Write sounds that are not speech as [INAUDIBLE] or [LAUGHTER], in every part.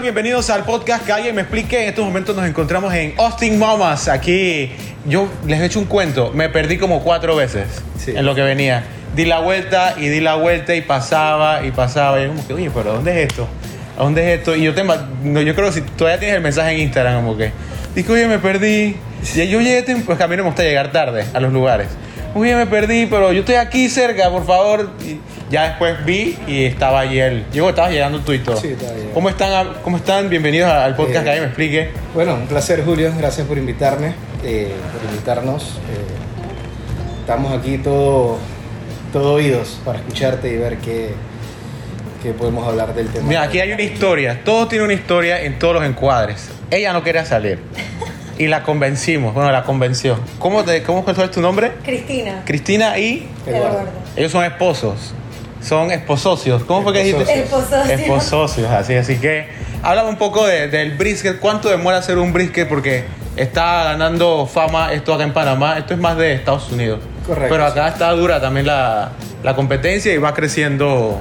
Bienvenidos al podcast que alguien me explique. En estos momentos nos encontramos en Austin Mamas. Aquí yo les he hecho un cuento. Me perdí como cuatro veces Sí. en lo que venía. Di la vuelta y di la vuelta y pasaba y pasaba. Y yo como que, oye, pero ¿dónde es esto? ¿A dónde es esto? Y yo, te, no, yo creo que si todavía tienes el mensaje en Instagram, como que, dije, oye, me perdí. Y yo llegué, pues a mí no me gusta llegar tarde a los lugares. Oye, me perdí, pero yo estoy aquí cerca, por favor. Y ya después vi y estaba allí él. Yo estaba llegando tú y todo. Sí, estaba llegando. ¿Cómo están? ¿Cómo están? Bienvenidos al podcast Eh, que alguien me explique. Bueno, un placer Julio, gracias por invitarme, eh, por invitarnos. Eh, estamos aquí todo, todo oídos para escucharte y ver qué, qué podemos hablar del tema. Mira, aquí hay una historia. Todo tiene una historia en todos los encuadres. Ella no quería salir. Y la convencimos. Bueno, la convenció. ¿Cómo, te, cómo es tu nombre? Cristina. Cristina y Eduardo. ellos son esposos. Son esposocios. ¿Cómo fue que dijiste? Esposocios. Esposocios, así. Así que háblame un poco de- del brisket. ¿Cuánto demora hacer un brisket? Porque está ganando fama esto acá en Panamá. Esto es más de Estados Unidos. Correcto, Pero acá está dura también la, la competencia y va creciendo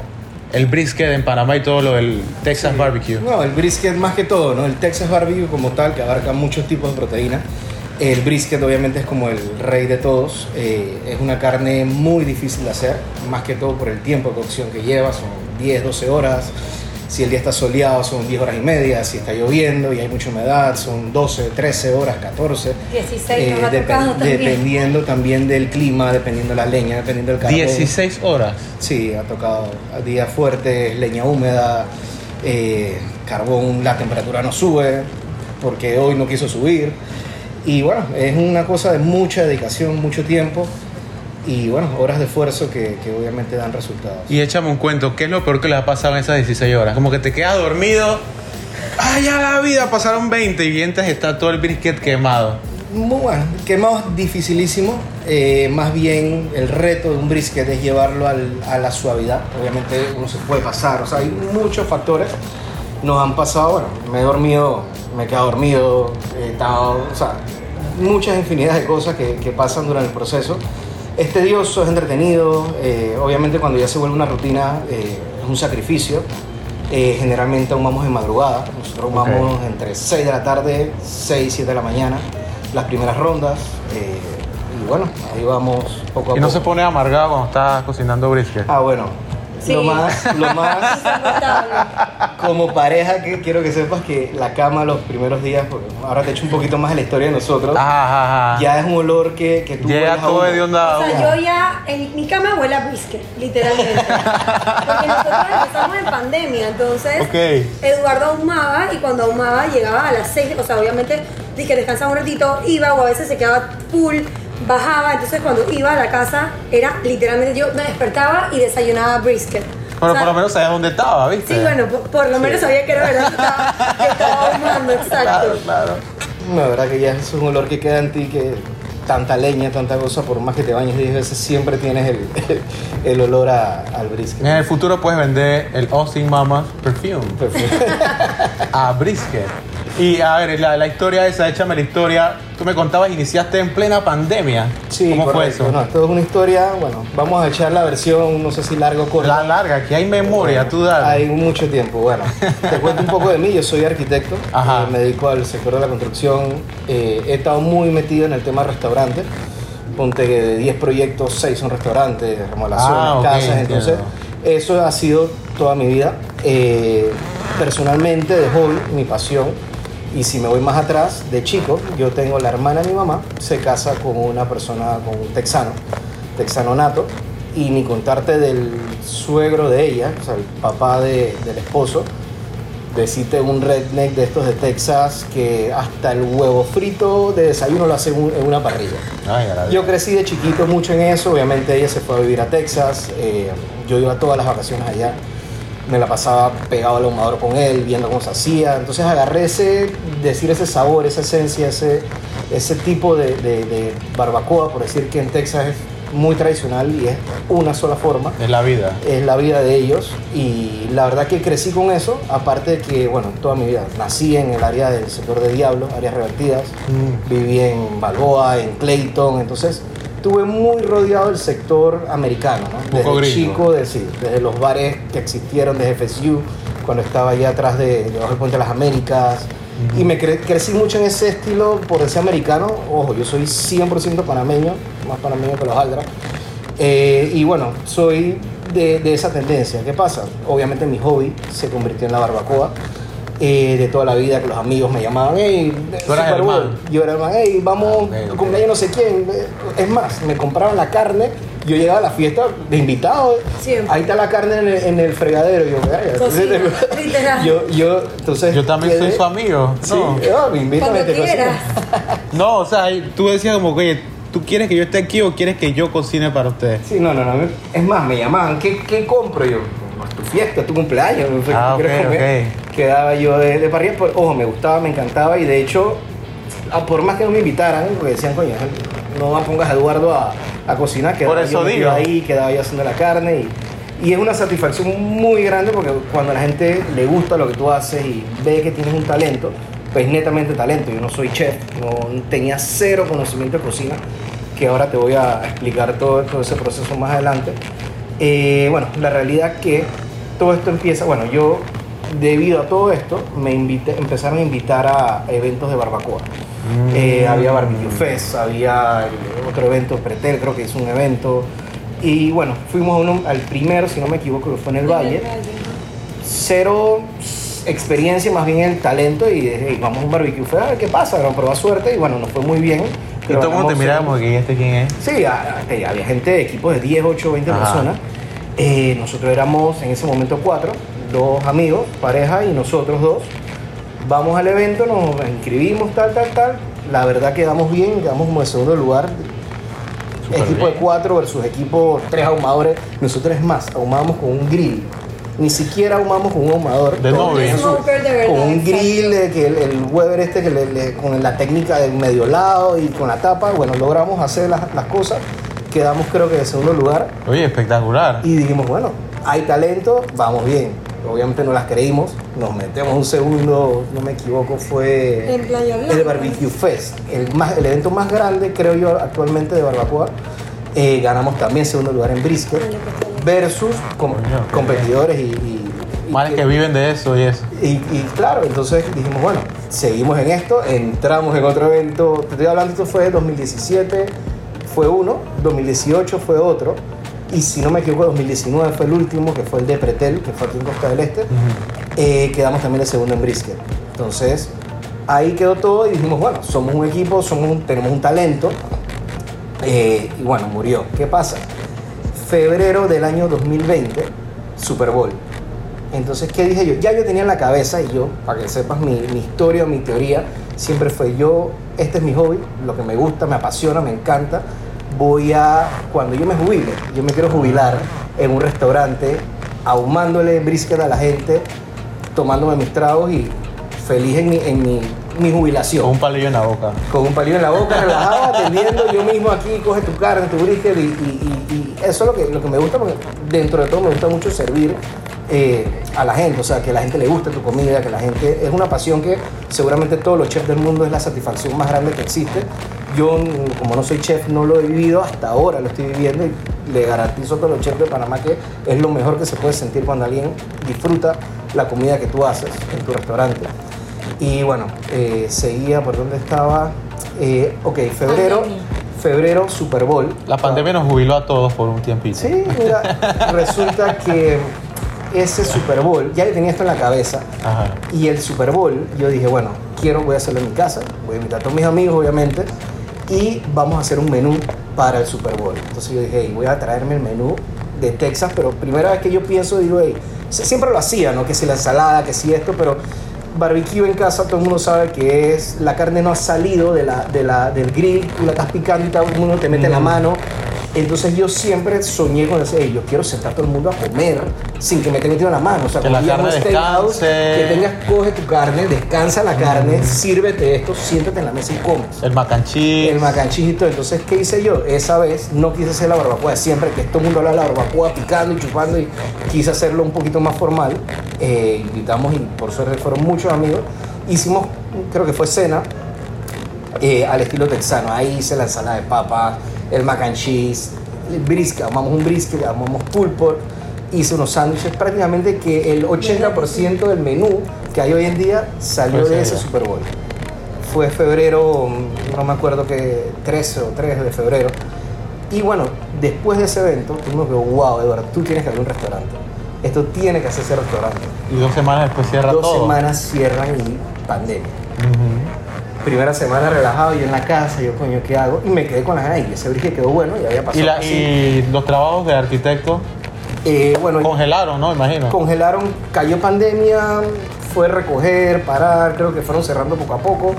el brisket en Panamá y todo lo del Texas Barbecue. No, el brisket más que todo, ¿no? El Texas Barbecue como tal, que abarca muchos tipos de proteína. El brisket obviamente es como el rey de todos. Eh, es una carne muy difícil de hacer, más que todo por el tiempo de cocción que lleva, son 10, 12 horas. Si el día está soleado son 10 horas y media, si está lloviendo y hay mucha humedad son 12, 13 horas, 14. 16 nos ha depen- tocado también. Dependiendo también del clima, dependiendo de la leña, dependiendo del carbón. 16 horas. Sí, ha tocado días fuertes, leña húmeda, eh, carbón, la temperatura no sube porque hoy no quiso subir. Y bueno, es una cosa de mucha dedicación, mucho tiempo y bueno, horas de esfuerzo que, que obviamente dan resultados. Y échame un cuento, ¿qué es lo peor que les ha pasado en esas 16 horas? Como que te quedas dormido, ¡ay, ya la vida! Pasaron 20 y y está todo el brisket quemado. Muy bueno, quemado es dificilísimo, eh, más bien el reto de un brisket es llevarlo al- a la suavidad, obviamente uno se puede pasar, o sea, hay muchos factores, nos han pasado, bueno, me he dormido, me he quedado dormido, he estado, o sea, muchas infinidades de cosas que, que pasan durante el proceso. Es tedioso, es entretenido, eh, obviamente cuando ya se vuelve una rutina eh, es un sacrificio. Eh, generalmente aún vamos en madrugada, nosotros Ok. vamos entre 6 de la tarde, 6, 7 de la mañana, las primeras rondas. y bueno, ahí vamos poco a Y no poco. se pone amargado cuando estás cocinando brisket. Ah, bueno. Sí. Lo más, lo [LAUGHS] más como pareja que quiero que sepas que la cama los primeros días, porque ahora te echo un poquito más de la historia de nosotros, Ajá, ajá, ajá. ya es un olor que, que tú Llega todo de onda. O sea, yo ya, en mi cama huele a brisket, literalmente. [LAUGHS] Porque nosotros empezamos en pandemia, entonces Ok. Eduardo ahumaba y cuando ahumaba llegaba a las 6, o sea, obviamente dije descansaba un ratito, iba o a veces se quedaba full, bajaba, entonces cuando iba a la casa era literalmente yo me despertaba y desayunaba brisket. Pero O sea, por lo menos sabías dónde estaba, ¿viste? Sí, bueno, por, por lo menos sabía que era verdad que estaba, que estaba [LAUGHS] ahumando, exacto. Claro, claro. No, la verdad que ya es un olor que queda en ti que tanta leña, tanta cosa, por más que te bañes 10 veces, siempre tienes el, [LAUGHS] el olor a- al brisket. En el futuro puedes vender el Austin Mama Perfume Perfecto. [LAUGHS] a brisket. Y a ver, la, la historia esa, échame la historia. Tú me contabas, iniciaste en plena pandemia. Sí, ¿Cómo fue correcto. eso? No, esto es una historia, bueno, vamos a echar la versión, no sé si larga o corta. La larga, aquí hay memoria, tú dale. Hay mucho tiempo. Bueno, te cuento un poco de mí. Yo soy arquitecto. [LAUGHS] Ajá. eh, me dedico al sector de la construcción. eh, he estado muy metido en el tema de restaurantes. Ponte que de 10 proyectos, 6 son restaurantes, remodelaciones, Ah, ok, casas. entiendo. Entonces, eso ha sido toda mi vida. Eh, personalmente, de hobby, mi pasión. Y si me voy más atrás, de chico, yo tengo la hermana de mi mamá, se casa con una persona, con un texano, texano nato, y ni contarte del suegro de ella, o sea, el papá de- del esposo, decirte un redneck de estos de Texas que hasta el huevo frito de desayuno lo hace en un- en una parrilla. Ay, Yo crecí de chiquito mucho en eso, obviamente ella se fue a vivir a Texas, eh, yo iba todas las vacaciones allá, me la pasaba pegado al ahumador con él, viendo cómo se hacía, entonces agarré ese, decir ese sabor, esa esencia, ese, ese tipo de, de- de barbacoa, por decir que en Texas es muy tradicional y es una sola forma Es la vida. es la vida de ellos y la verdad que crecí con eso, aparte de que, bueno, toda mi vida nací en el área del sector de Diablo, áreas revertidas, Mm. viví en Balboa, en Clayton, entonces estuve muy rodeado del sector americano, ¿no? Desde gringo. chico, de- sí, desde los bares que existieron, desde FSU, cuando estaba allá atrás de, debajo del Puente de las Américas. Y me cre- crecí mucho en ese estilo por ese americano. Ojo, yo soy 100% panameño, más panameño que los Aldra. Eh, y bueno, soy de, de esa tendencia. ¿Qué pasa? Obviamente mi hobby se convirtió en la barbacoa. Eh, de toda la vida que los amigos me llamaban, hey, Tú eras el Bowl". man. Yo era el man, hey, vamos, Ah, ok, ok. cumpleaños no sé quién. Es más, me compraban la carne, yo llegaba a la fiesta de invitado, Siempre. ahí está la carne en el, en el fregadero. Yo, "Verga". Cocina, [LAUGHS] literal. yo, yo, entonces. Yo también soy quedé- su amigo. Sí, No. ah, me invitan Cuando a te quieras. [LAUGHS] No, o sea, tú decías como que, oye, ¿tú quieres que yo esté aquí o quieres que yo cocine para ustedes? Sí, no, no, no. Es más, me llamaban, ¿qué, qué compro yo? "Pues tu fiesta, tu cumpleaños, Ah, quieres ok, comer. Quedaba yo de, de parrilla, pues, ojo, me gustaba, me encantaba y de hecho, a- por más que no me invitaran, porque decían, coño, no pongas a Eduardo a, a cocinar, quedaba eso yo digo. ahí, quedaba yo haciendo la carne y, y es una satisfacción muy grande porque cuando a la gente le gusta lo que tú haces y ve que tienes un talento, pues netamente talento. Yo no soy chef, no tenía cero conocimiento de cocina, que ahora te voy a explicar todo, todo ese proceso más adelante. Eh, bueno, la realidad que todo esto empieza, bueno, yo debido a todo esto me invité, empezaron a invitar a eventos de barbacoa. Eh, había Barbecue Fest, había otro evento, Pretel creo que es un evento. Y bueno, fuimos a uno, al primero, si no me equivoco, que fue en el Valle. Cero experiencia, más bien el talento y dije, "Hey, vamos a un barbecue fest, a ver qué pasa, vamos a probar suerte y bueno, nos fue muy bien. Y todo el mundo te que, ¿y este quién es? Sí, a- a- había gente de equipos de 10, 8, 20 Ajá. personas. Eh, nosotros éramos en ese momento cuatro, dos amigos, pareja y nosotros dos. Vamos al evento, nos inscribimos, tal, tal, tal. La verdad quedamos bien, quedamos como en segundo lugar. Equipo de cuatro versus equipo tres ahumadores. Nosotros es más, ahumábamos con un grill. Ni siquiera ahumamos con un ahumador. De de verdad, Con un grill, de que el, el Weber este que le- le- con la técnica del medio lado y con la tapa, bueno, logramos hacer las, las cosas. Quedamos creo que en segundo lugar Oye, espectacular. y dijimos, bueno, hay talento, vamos bien. Obviamente no las creímos, nos metemos un segundo, no me equivoco, fue En Playa Blanca. el Barbecue Fest, el, más, el evento más grande, creo yo, actualmente de barbacoa. Eh, ganamos también segundo lugar en brisket versus com- Coño, qué competidores y, y- que viven de eso y eso. y, y claro, entonces dijimos, bueno, seguimos en esto, entramos en otro evento, te estoy hablando, esto fue 2017, fue uno, 2018 fue otro, y si no me equivoco, 2019 fue el último, que fue el de Pretel, que fue aquí en Costa del Este, Eh, quedamos también el segundo en brisket. Entonces, ahí quedó todo y dijimos, bueno, somos un equipo, somos un- tenemos un talento, eh, y bueno, murió. ¿Qué pasa? Febrero del año 2020, Super Bowl. Entonces, ¿qué dije yo? Ya yo tenía en la cabeza, y yo, para que sepas mi, mi historia, mi teoría, siempre fue yo, este es mi hobby, lo que me gusta, me apasiona, me encanta. Voy a, cuando yo me jubile, yo me quiero jubilar en un restaurante, ahumándole brisket a la gente, tomándome mis tragos y feliz en mi, en mi, mi jubilación Con un palillo en la boca. con un palillo en la boca, relajado, [LAUGHS] atendiendo yo mismo aquí, coge tu carne, tu brisket y, y- y- y eso es lo que, lo que me gusta, porque dentro de todo me gusta mucho servir eh, a la gente, o sea, que a la gente le guste tu comida, que la gente, es una pasión que seguramente todos los chefs del mundo es la satisfacción más grande que existe. Yo, como no soy chef, no lo he vivido, hasta ahora lo estoy viviendo y le garantizo a todos los chefs de Panamá que es lo mejor que se puede sentir cuando alguien disfruta la comida que tú haces en tu restaurante. Y bueno, eh, seguía por donde estaba. Eh, ok, febrero, febrero, Super Bowl. La pandemia nos jubiló a todos por un tiempito. Sí, mira, [LAUGHS] resulta que ese Super Bowl, ya yo tenía esto en la cabeza. Ajá. Y el Super Bowl, yo dije, bueno, quiero, voy a hacerlo en mi casa, voy a invitar a todos mis amigos, obviamente, y vamos a hacer un menú para el Super Bowl. Entonces yo dije, hey, voy a traerme el menú de Texas, pero primera vez que yo pienso, digo, hey, siempre lo hacía, ¿no? Que si la ensalada, que si esto, pero barbecue en casa, todo el mundo sabe que es, la carne no ha salido de la, de la, del grill, tú la estás picando y todo el mundo te mete la mano. Entonces yo siempre soñé con hey, yo quiero sentar a todo el mundo a comer sin que me estén metiendo la mano. O sea, Que la carne descanse. Que tengas, coge tu carne, descansa la carne, sírvete esto, siéntate en la mesa y comes. El macanchí. El macanchito. Entonces, ¿qué hice yo? Esa vez no quise hacer la barbacoa siempre, que todo el mundo habla de la barbacoa picando y chupando, y quise hacerlo un poquito más formal. Eh, invitamos, y por suerte fueron muchos amigos. Hicimos, creo que fue cena, eh, al estilo texano. Ahí hice la ensalada de papas, el mac and cheese, el brisket, armamos un brisket, armamos pulled pork, hice unos sándwiches, prácticamente que el 80% del menú que hay hoy en día salió Pues de ese. Super Bowl. Fue febrero, no me acuerdo que 13 o 3 de febrero. Y bueno, después de ese evento, tuvimos que, wow, Eduardo, tú tienes que abrir un restaurante. Esto tiene que hacerse restaurante. Y dos semanas después cierra Dos todo. semanas cierran y pandemia. Ujú. Primera semana relajado, yo en la casa, yo coño, ¿qué hago? Y me quedé con las ganas y ese brisket quedó bueno y había pasado Y, la- y los trabajos de arquitecto Eh, bueno, congelaron, ¿no? Imagino. congelaron, cayó pandemia, fue recoger, parar, creo que fueron cerrando poco a poco.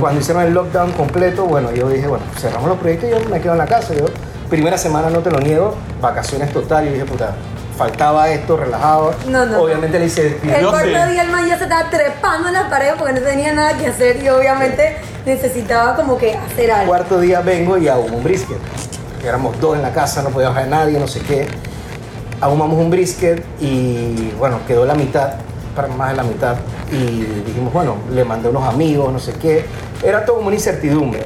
Cuando hicieron el lockdown completo, bueno, yo dije, bueno, cerramos los proyectos y yo me quedo en la casa. Yo, primera semana, no te lo niego, vacaciones total, y dije, puta, faltaba esto, relajado. No, no, Obviamente le hice... El cuarto sí. día el man ya se estaba trepando en la pared porque no tenía nada que hacer y obviamente necesitaba como que hacer algo. Cuarto día vengo y hago un brisket. Éramos dos en la casa, no podía bajar nadie, no sé qué. Ahumamos un brisket y bueno, quedó la mitad, para más de la mitad. Y dijimos, bueno, le mandé unos amigos, no sé qué. Era todo como una incertidumbre.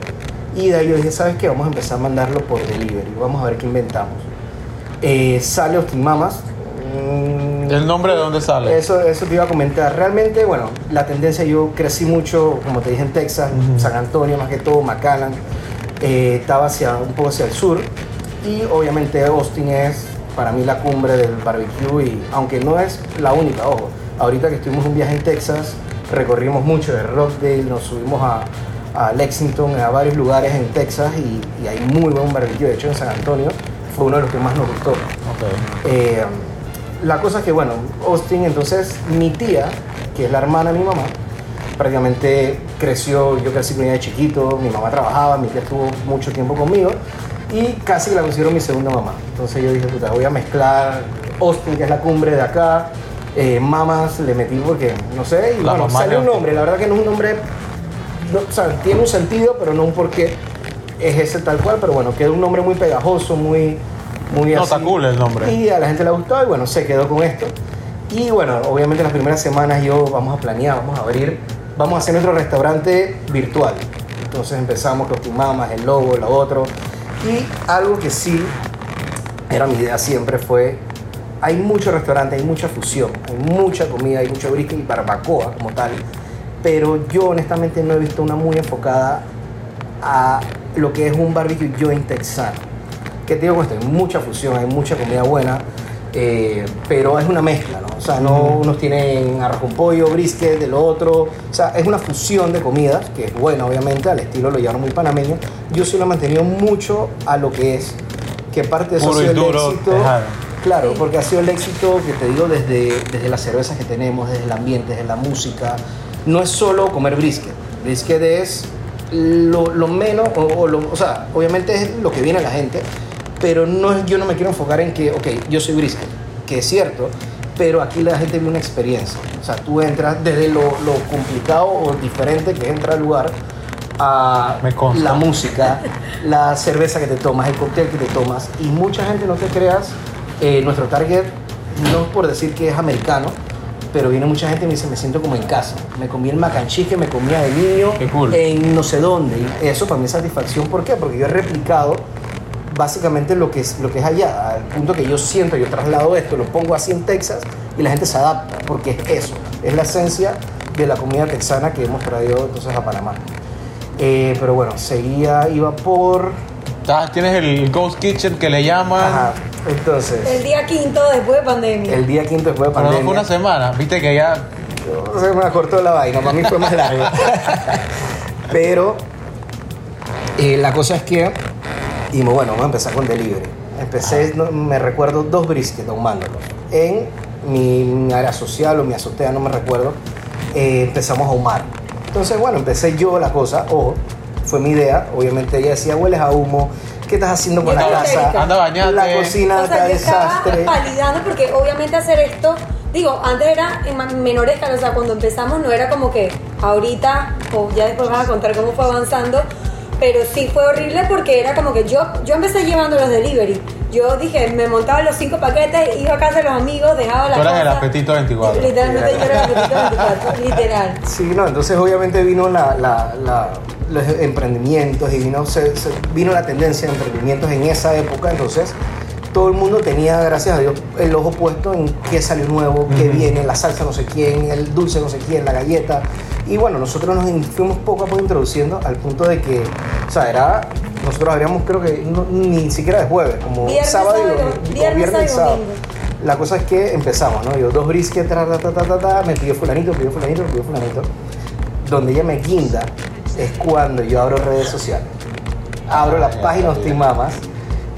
Y de ahí yo dije, ¿sabes qué? Vamos a empezar a mandarlo por delivery. Vamos a ver qué inventamos. Eh, sale Austin Mamas. Mm, ¿El nombre de dónde sale? eso, eso te iba a comentar. Realmente, bueno, la tendencia, yo crecí mucho, como te dije, en Texas, San Antonio, más que todo, McAllen. Eh, estaba hacia, un poco hacia el sur. Y obviamente Austin es para mí la cumbre del barbecue. Y aunque no es la única, ojo, ahorita que estuvimos un viaje en Texas, recorrimos mucho de Rockdale, nos subimos a, a Lexington, a varios lugares en Texas y, y hay muy buen barbecue. De hecho, en San Antonio fue uno de los que más nos gustó. Ok. Eh, la cosa es que, bueno, Austin, entonces mi tía, que es la hermana de mi mamá, prácticamente creció, yo crecí con ella de chiquito, mi mamá trabajaba, mi tía estuvo mucho tiempo conmigo y casi la considero mi segunda mamá. Entonces yo dije, puta, voy a mezclar Austin, que es la cumbre de acá, eh, mamas le metí porque, no sé, y La bueno, sale un nombre, la verdad que no es un nombre, no, o sea, tiene un sentido, pero no un porqué es ese tal cual, pero bueno, quedó un nombre muy pegajoso, muy... Muy No, así. está cool el nombre. Y a la gente le gustó y bueno, se quedó con esto. Y bueno, obviamente las primeras semanas yo vamos a planear, vamos a abrir, vamos a hacer nuestro restaurante virtual. Entonces empezamos con tu mamas, el logo, lo otro. Y algo que sí era mi idea siempre fue, hay muchos restaurantes, hay mucha fusión, hay mucha comida, hay mucho brisket y barbacoa como tal. Pero yo honestamente no he visto una muy enfocada a lo que es un barbecue joint texano. ¿Qué te digo con esto? Hay mucha fusión, hay mucha comida buena, eh, pero es una mezcla, ¿no? O sea, no unos tienen arroz con pollo, brisket, de lo otro. O sea, es una fusión de comidas, que es buena, obviamente, al estilo lo llevaron muy panameño. Yo sí lo he mantenido mucho a lo que es, que parte de eso Puro ha y sido el éxito. tejano. Claro, porque ha sido el éxito que te digo desde, desde las cervezas que tenemos, desde el ambiente, desde la música. No es solo comer brisket. Brisket es lo, lo menos, o, o lo- o sea, obviamente es lo que viene a la gente, pero no es, yo no me quiero enfocar en que, ok, yo soy brisket, que es cierto, pero aquí la gente vive una experiencia. O sea, tú entras desde lo, lo complicado o diferente que es entrar al lugar a la música, la cerveza que te tomas, el cóctel que te tomas. Y mucha gente, no te creas, eh, nuestro target, no es por decir que es americano, pero viene mucha gente y me dice, me siento como en casa. Me comí el mac and cheese que me comía de niño cool. en no sé dónde. Y eso para mí es satisfacción. ¿Por qué? Porque yo he replicado básicamente lo que es, lo que es allá. Al punto que yo siento, yo traslado esto, lo pongo así en Texas y la gente se adapta. Porque es eso, es la esencia de la comida texana que hemos traído entonces a Panamá. Eh, pero bueno, seguía, iba por... Ah, Tienes el Ghost Kitchen que le llaman. Ajá, entonces, El día quinto después de pandemia. el día quinto después de Pero no pandemia... fue una semana. Viste que ya. Se me acortó la vaina, para mí fue más largo. [LAUGHS] Pero eh, la cosa es que, y bueno, vamos a empezar con delivery. Empecé, no- me recuerdo, dos briskets ahumándolos. En mi, mi área social o mi azotea, no me recuerdo, eh, empezamos a ahumar. Entonces, bueno, empecé yo la cosa, ojo, fue mi idea. Obviamente ella decía, hueles a humo, ¿qué estás haciendo por Yo la casa? Anda, bañate. La cocina O está sea, yo estaba desastre. validando porque obviamente hacer esto, digo, antes era en menor escala, o sea, cuando empezamos no era como que ahorita, o ya después vas a contar cómo fue avanzando, pero sí fue horrible porque era como que yo, yo empecé llevando los delivery. Yo dije, me montaba los cinco paquetes, iba a casa de los amigos, dejaba la Tú eras casa. el apetito 24. Literalmente yo era el apetito 24, literal. Sí, no, entonces obviamente vino la, la- la- los emprendimientos y vino, se- se- vino la tendencia de emprendimientos en esa época, entonces todo el mundo tenía, gracias a Dios, el ojo puesto en qué salió nuevo, qué Ujú. viene, la salsa no sé quién, el dulce no sé quién, la galleta. Y bueno, nosotros nos fuimos poco a poco introduciendo al punto de que, o sea, era, nosotros abríamos creo que no- ni siquiera de jueves, como Viernes, sábado y domingo, viernes, viernes y sábado domingo. La cosa es que empezamos, ¿no? Yo dos brisket, ta, ta, ta, ta, ta, ta, me pidió fulanito, me pidió fulanito, me pidió fulanito. Donde ella me guinda es cuando yo abro redes sociales. Abro la Ah, ya, página ya. Mamas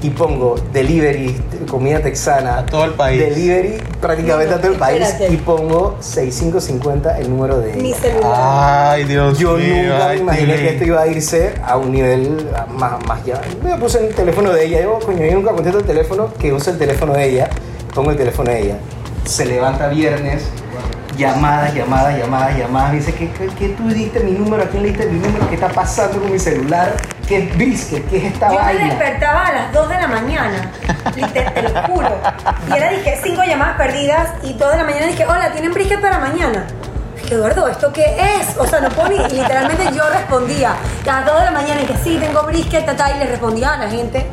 y pongo delivery, comida texana. A todo el país. Delivery prácticamente a todo el país. Espérate. Y pongo 6550 el número de Mi ella. celular. Ay, Dios Yo mío. nunca ay, me imaginé Tilly. que esto iba a irse a un nivel más, más ya. Me puse el teléfono de ella. Yo, coño, yo nunca contesto el teléfono que use el teléfono de ella. Pongo el teléfono de ella. Se levanta viernes, llamadas, llamadas, llamadas, llamadas. Me dice, ¿qué, qué, qué tú diste mi número? ¿A quién le diste mi número? ¿Qué está pasando con mi celular? ¿Qué es brisket? ¿Qué es esta Yo me vaina? despertaba a las 2 de la mañana, liter- te lo juro. Y era, dije, cinco llamadas perdidas y 2 de la mañana dije, hola, ¿tienen brisket para mañana? Eduardo, ¿esto qué es? O sea, no puedo ni... Y literalmente yo respondía a las 2 de la mañana y que sí, tengo brisket, tata, y le respondía a la gente.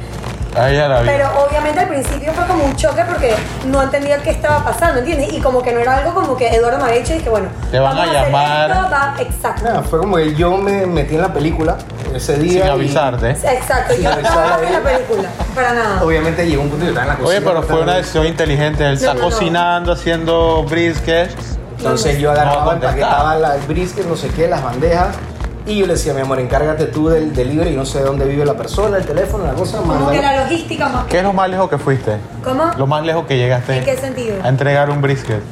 Ay, ya la vi. Pero obviamente al principio fue como un choque porque no entendía qué estaba pasando, ¿entiendes? Y como que no era algo como que Eduardo me había dicho y dije, bueno, Te van vamos a hacer llamar. esto, va- exacto. Nada, fue como que yo me metí en la película ese día. Sin y avisarte. Exacto, yo no estaba en la película, para nada. Obviamente llegó un punto que yo estaba en la cocina. Oye, pero fue una de- decisión inteligente. Él está No, no, no. cocinando, haciendo brisket. Entonces yo No a agarraba, contestar. empaquetaba la, el brisket, no sé qué, las bandejas. Y yo le decía, mi amor, encárgate tú del delivery y no sé dónde vive la persona, el teléfono, la cosa. Como mándalo. que la logística más... ¿Qué es lo más lejos que fuiste? ¿Cómo? Lo más lejos que llegaste ¿En qué sentido? a entregar un brisket.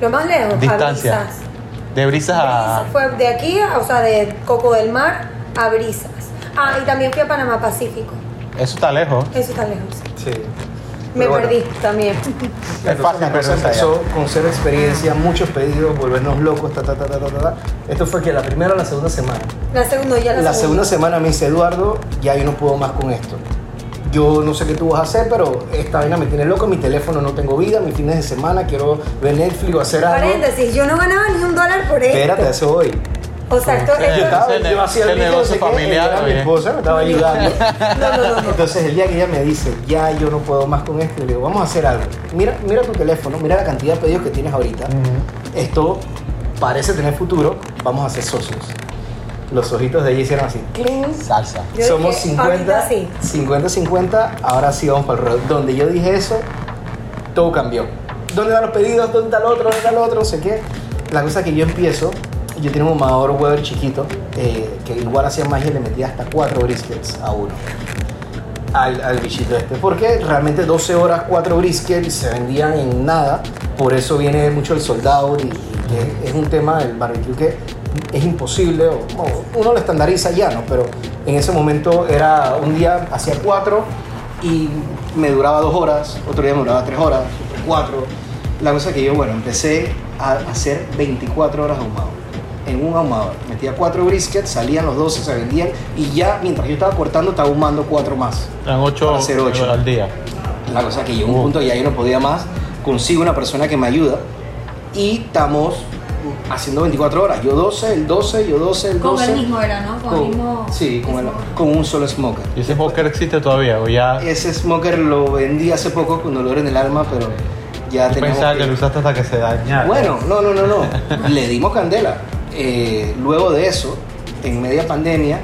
Lo más lejos, Distancia. a Brisas. De brisas a. Fue de aquí, o sea, de Coco del Mar a Brisas. Ah, y también fui a Panamá Pacífico. Eso está lejos. Eso está lejos. Sí. Me Pero bueno, perdí también. [LAUGHS] Es fácil allá. empezó con cero experiencia, muchos pedidos, volvernos locos, ta, ta, ta, ta, ta, ta. Esto fue que la primera o la segunda semana. La segunda, ya la, La segunda semana me dice, Eduardo, ya yo no puedo más con esto. Yo no sé qué tú vas a hacer, pero esta vaina me tiene loco, mi teléfono no tengo vida, mis fines de semana, quiero ver Netflix o hacer algo. Paréntesis, yo no ganaba ni un dólar por esto. Espérate, eso voy. O sea, esto, Sí. Yo esto- estaba, ese yo hacía el negocio qué, familiar, era mi oye. esposa me estaba ayudando. [LAUGHS] No, no, no, no. Entonces el día que ella me dice, ya yo no puedo más con esto, le digo, vamos a hacer algo. Mira, mira tu teléfono, mira la cantidad de pedidos que tienes ahorita. Esto parece tener futuro, vamos a ser socios. Los ojitos de ella hicieron así. cling. Salsa. Yo Somos dije, 50, ahorita sí. 50-50, ahora sí vamos para el rol. Donde yo dije eso, todo cambió. ¿Dónde van los pedidos? ¿Dónde está el otro? ¿Dónde está el otro? No sé qué. La cosa es que yo empiezo, yo tenía un mamador Weber chiquito, eh, que igual hacía magia y le metía hasta cuatro briskets a uno. Al, al bichito este. Porque realmente 12 horas, 4 briskets se vendían en nada. Por eso viene mucho el soldado y, es un tema del barbecue que es imposible. uno lo estandariza ya, ¿no? Pero en ese momento era un día hacía 4 y me duraba 2 horas, otro día me duraba 3 horas, 4. La cosa que yo, bueno, empecé a hacer 24 horas ahumado. En un ahumador. Metía 4 briskets, salían los 12, se vendían y ya mientras yo estaba cortando estaba ahumando 4 más. Eran ocho, Para hacer ocho. al día. La cosa que llegó un Uh. punto ya yo no podía más, consigo una persona que me ayuda y estamos haciendo 24 horas. Yo 12, el 12, yo 12, el 12. Con el mismo era, ¿no? Con, el mismo. sí, con, el- smoker. con un solo smoker. ¿Y ese smoker existe todavía? ¿O ya Ese smoker lo vendí hace poco con dolor en el alma, pero ya yo pensaba que... lo usaste hasta que se dañara? Bueno, no, no, no, no. [LAUGHS] Le dimos candela. Eh, luego de eso, en media pandemia,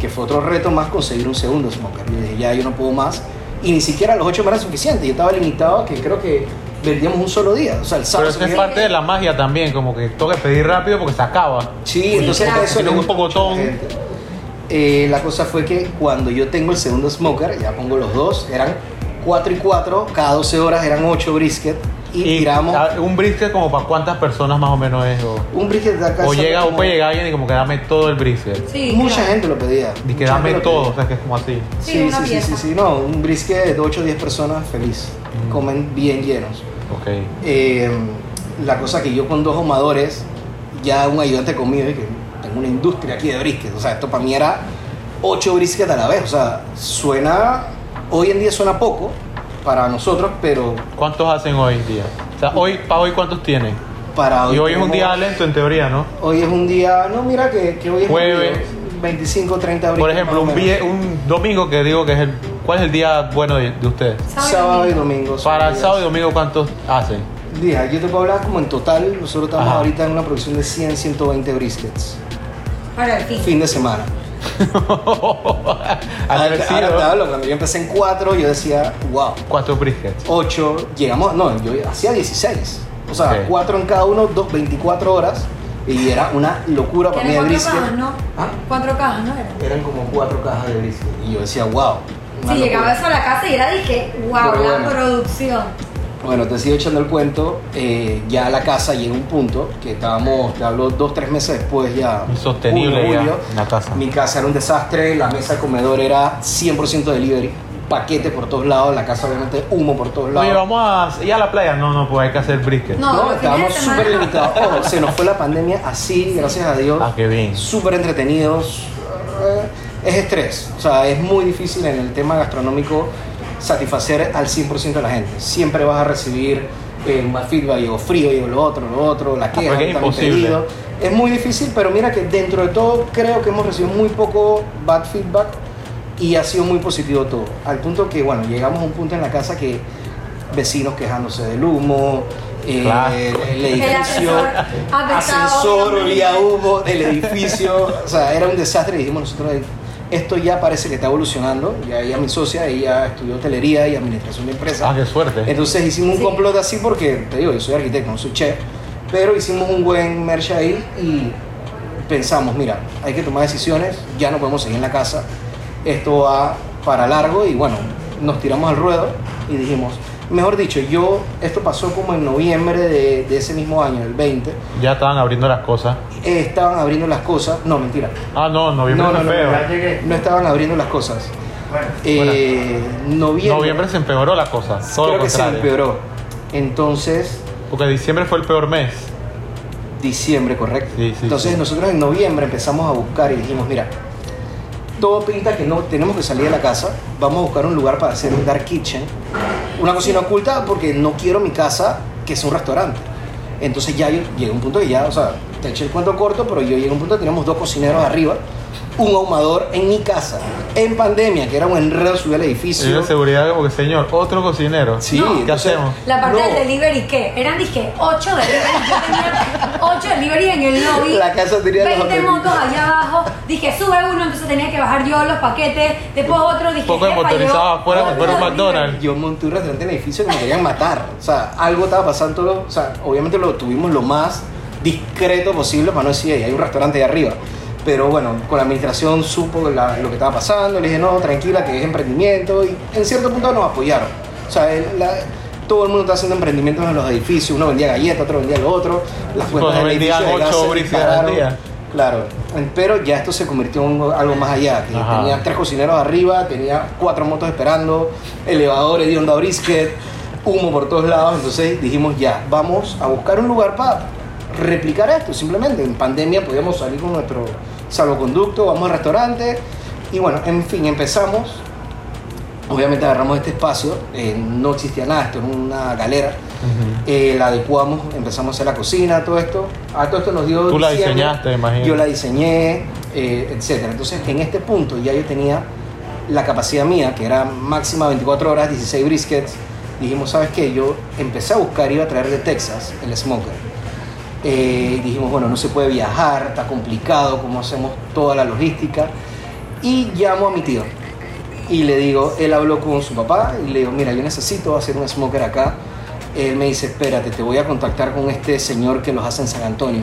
que fue otro reto más conseguir un segundo smoker. Yo dije, ya yo no puedo más. Y ni siquiera los ocho me era suficiente. Yo estaba limitado a que creo que vendíamos un solo día. O sea, el Pero sábado. eso es parte de la magia también, como que que pedir rápido porque se acaba. Sí, entonces claro. eso Tiene un pocotón. Eh, la cosa fue que cuando yo tengo el segundo smoker, ya pongo los dos, eran 4 y 4, cada 12 horas eran 8 brisket y, Y tiramos un brisket como para cuántas personas más o menos es. O, un brisket de acá. o llega, puede llegar alguien y como que dame todo el brisket. Sí, Mucha claro. gente lo pedía. Y que dame todo, pedía. o sea que es como así. Sí, Sí, una sí, sí, pieza. sí, sí, no, un brisket de 8 o 10 personas feliz. Mm. Comen bien llenos. Ok. Eh, la cosa que yo con dos ahumadores, ya un ayudante conmigo, y que tengo una industria aquí de brisket. O sea, esto para mí era 8 brisket a la vez. O sea, suena, hoy en día suena poco para nosotros, pero ¿Cuántos hacen hoy en día? O sea, hoy, para hoy, ¿cuántos tienen? para hoy. Y hoy es un día lento en teoría, ¿no? Hoy es un día, no, mira que, que hoy es un Jueves. día, 25, 30 brisket. Por ejemplo, un, vie- un domingo que digo que es el ¿Cuál es el día bueno de, de ustedes? Sábado y domingo. Para el sábado y domingo, ¿cuántos hacen? Mira, yo te puedo hablar como en total. Nosotros estamos Ajá. ahorita en una producción de 100, 120 briskets. Para el fin. Fin de semana. [LAUGHS] Ahora, Agresivo. ahora te hablo, cuando yo empecé en 4, yo decía, wow. Cuatro briskets. 8, llegamos, no, yo hacía 16. O sea, Ok. 4 en cada uno, dos, 24 horas. Y era una locura para mí de cuatro brisket. cajas, ¿no? ¿Ah? Cuatro cajas, ¿no era? Eran como 4 cajas de brisket. Y yo decía, wow. Sí, locura. llegaba eso a la casa y era dije, wow, Pero la bueno. producción. Bueno, te sigo echando el cuento. eh, ya la casa llegó a un punto que estábamos, te hablo, dos, tres meses después ya. Insostenible junio, ya, julio. la casa. Mi casa era un desastre, la mesa de comedor era 100% delivery. Paquete por todos lados, la casa obviamente humo por todos lados. Oye, vamos a ir a la playa. No, no, pues hay que hacer brisket. No, No, estábamos súper limitados. [LAUGHS] Ojo, se nos fue la pandemia así, gracias a Dios. Ah, qué bien. Súper entretenidos. Eh, Es estrés. O sea, es muy difícil en el tema gastronómico satisfacer al 100% de la gente. Siempre vas a recibir eh, más feedback, llegó frío, llegó lo otro, lo otro, la queja, es imposible. pedido. Es muy difícil, pero mira que dentro de todo creo que hemos recibido muy poco bad feedback y ha sido muy positivo todo. Al punto que, bueno, llegamos a un punto en la casa que vecinos quejándose del humo, eh, Claro. el El edificio, ascensor apestado, ascensor, olía humo del edificio, o sea, era un desastre y dijimos nosotros, esto ya parece que está evolucionando, ya ella mi socia, ella estudió hotelería y administración de empresas. Ah, qué suerte. Entonces hicimos un Sí. complot así porque, te digo, yo soy arquitecto, no soy chef, pero hicimos un buen merch ahí y pensamos, mira, hay que tomar decisiones, ya no podemos seguir en la casa, esto va para largo y bueno, nos tiramos al ruedo y dijimos, mejor dicho, yo, esto pasó como en noviembre de, de ese mismo año, el 20, Ya estaban abriendo las cosas. eh, estaban abriendo las cosas, no, mentira, Ah, no, noviembre no, no, no, feo. no, llegué. no estaban abriendo las cosas. Eh, noviembre, Noviembre se empeoró la cosa. Todo creo lo que se empeoró. Entonces, Porque diciembre fue el peor mes. Diciembre, correcto. Sí, sí, Entonces sí. nosotros en noviembre empezamos a buscar y dijimos, mira, todo pinta que no tenemos que salir de la casa, vamos a buscar un lugar para hacer un dark kitchen, una cocina oculta porque no quiero mi casa que sea un restaurante. Entonces ya yo llegué a un punto que ya, o sea, te eché el cuento corto, pero yo llegué a un punto que teníamos dos cocineros arriba, un ahumador en mi casa, en pandemia, que era un enredo subir al Y edificio. de seguridad como que, señor, otro cocinero. Sí, No. ¿Qué entonces- hacemos? La parte No. del delivery, ¿qué? Eran, dije, 8 delivery. Yo tenía 8 delivery en el lobby. La casa tenía los 20 aperitivos. motos allá abajo. Dije, sube uno, entonces tenía que bajar yo los paquetes. Después otro, dije, Poco de yo- afuera, otro fuera un. McDonald's. Yo monté un restaurante en el edificio que me querían matar. O sea, algo estaba pasando. O sea, obviamente lo tuvimos lo más discreto posible para no decir, "Ey, hay un restaurante ahí arriba. Pero bueno, con la administración supo la- lo que estaba pasando. Le dije, no, tranquila, que es emprendimiento. Y en cierto punto nos apoyaron. O sea, la- todo el mundo está haciendo emprendimientos en los edificios. Uno vendía galletas, otro vendía lo otro. Las Pues cuentas no del edificio de gas se dispararon. día. Claro, pero ya esto se convirtió en algo más allá. Ajá. tenía tres cocineros arriba, tenía cuatro motos esperando, elevadores de onda brisket, humo por todos lados. Entonces dijimos, ya, vamos a buscar un lugar para replicar esto. Simplemente en pandemia podíamos salir con nuestro salvoconducto, vamos al restaurante. Y bueno, en fin, empezamos. Obviamente agarramos este espacio, eh, no existía nada, esto era una galera. Eh, la adecuamos, empezamos a hacer la cocina, todo esto. A todo esto nos dio. Tú la diseñaste, imagino. Yo la diseñé, eh, etcétera. Entonces, en este punto ya yo tenía la capacidad mía, que era máxima 24 horas, 16 briskets. Dijimos, ¿sabes qué? Yo empecé a buscar, iba a traer de Texas el smoker. Eh, dijimos, bueno, no se puede viajar, está complicado, ¿cómo hacemos toda la logística? Y llamo a mi tío y le digo, él habló con su papá y le digo, mira, yo necesito hacer un smoker acá. Él me dice, espérate, te voy a contactar con este señor que los hace en San Antonio.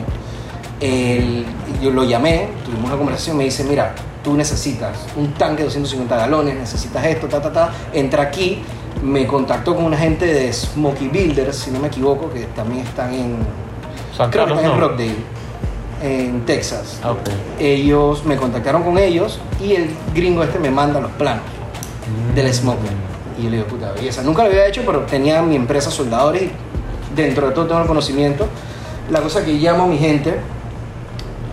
Él- yo lo llamé, tuvimos una conversación, me dice, mira, tú necesitas un tanque de 250 galones, necesitas esto, ta, ta, ta, entra aquí. Me contactó con una gente de Smoky Builders, si no me equivoco, que también están en, San creo que en no. Rockdale, en Texas Ah, ellos me contactaron con ellos y el gringo este me manda los planos del smoker. Y yo le digo, puta belleza. Nunca lo había hecho, pero tenía mi empresa soldadores y dentro de todo tengo el conocimiento. La cosa que llamo a mi gente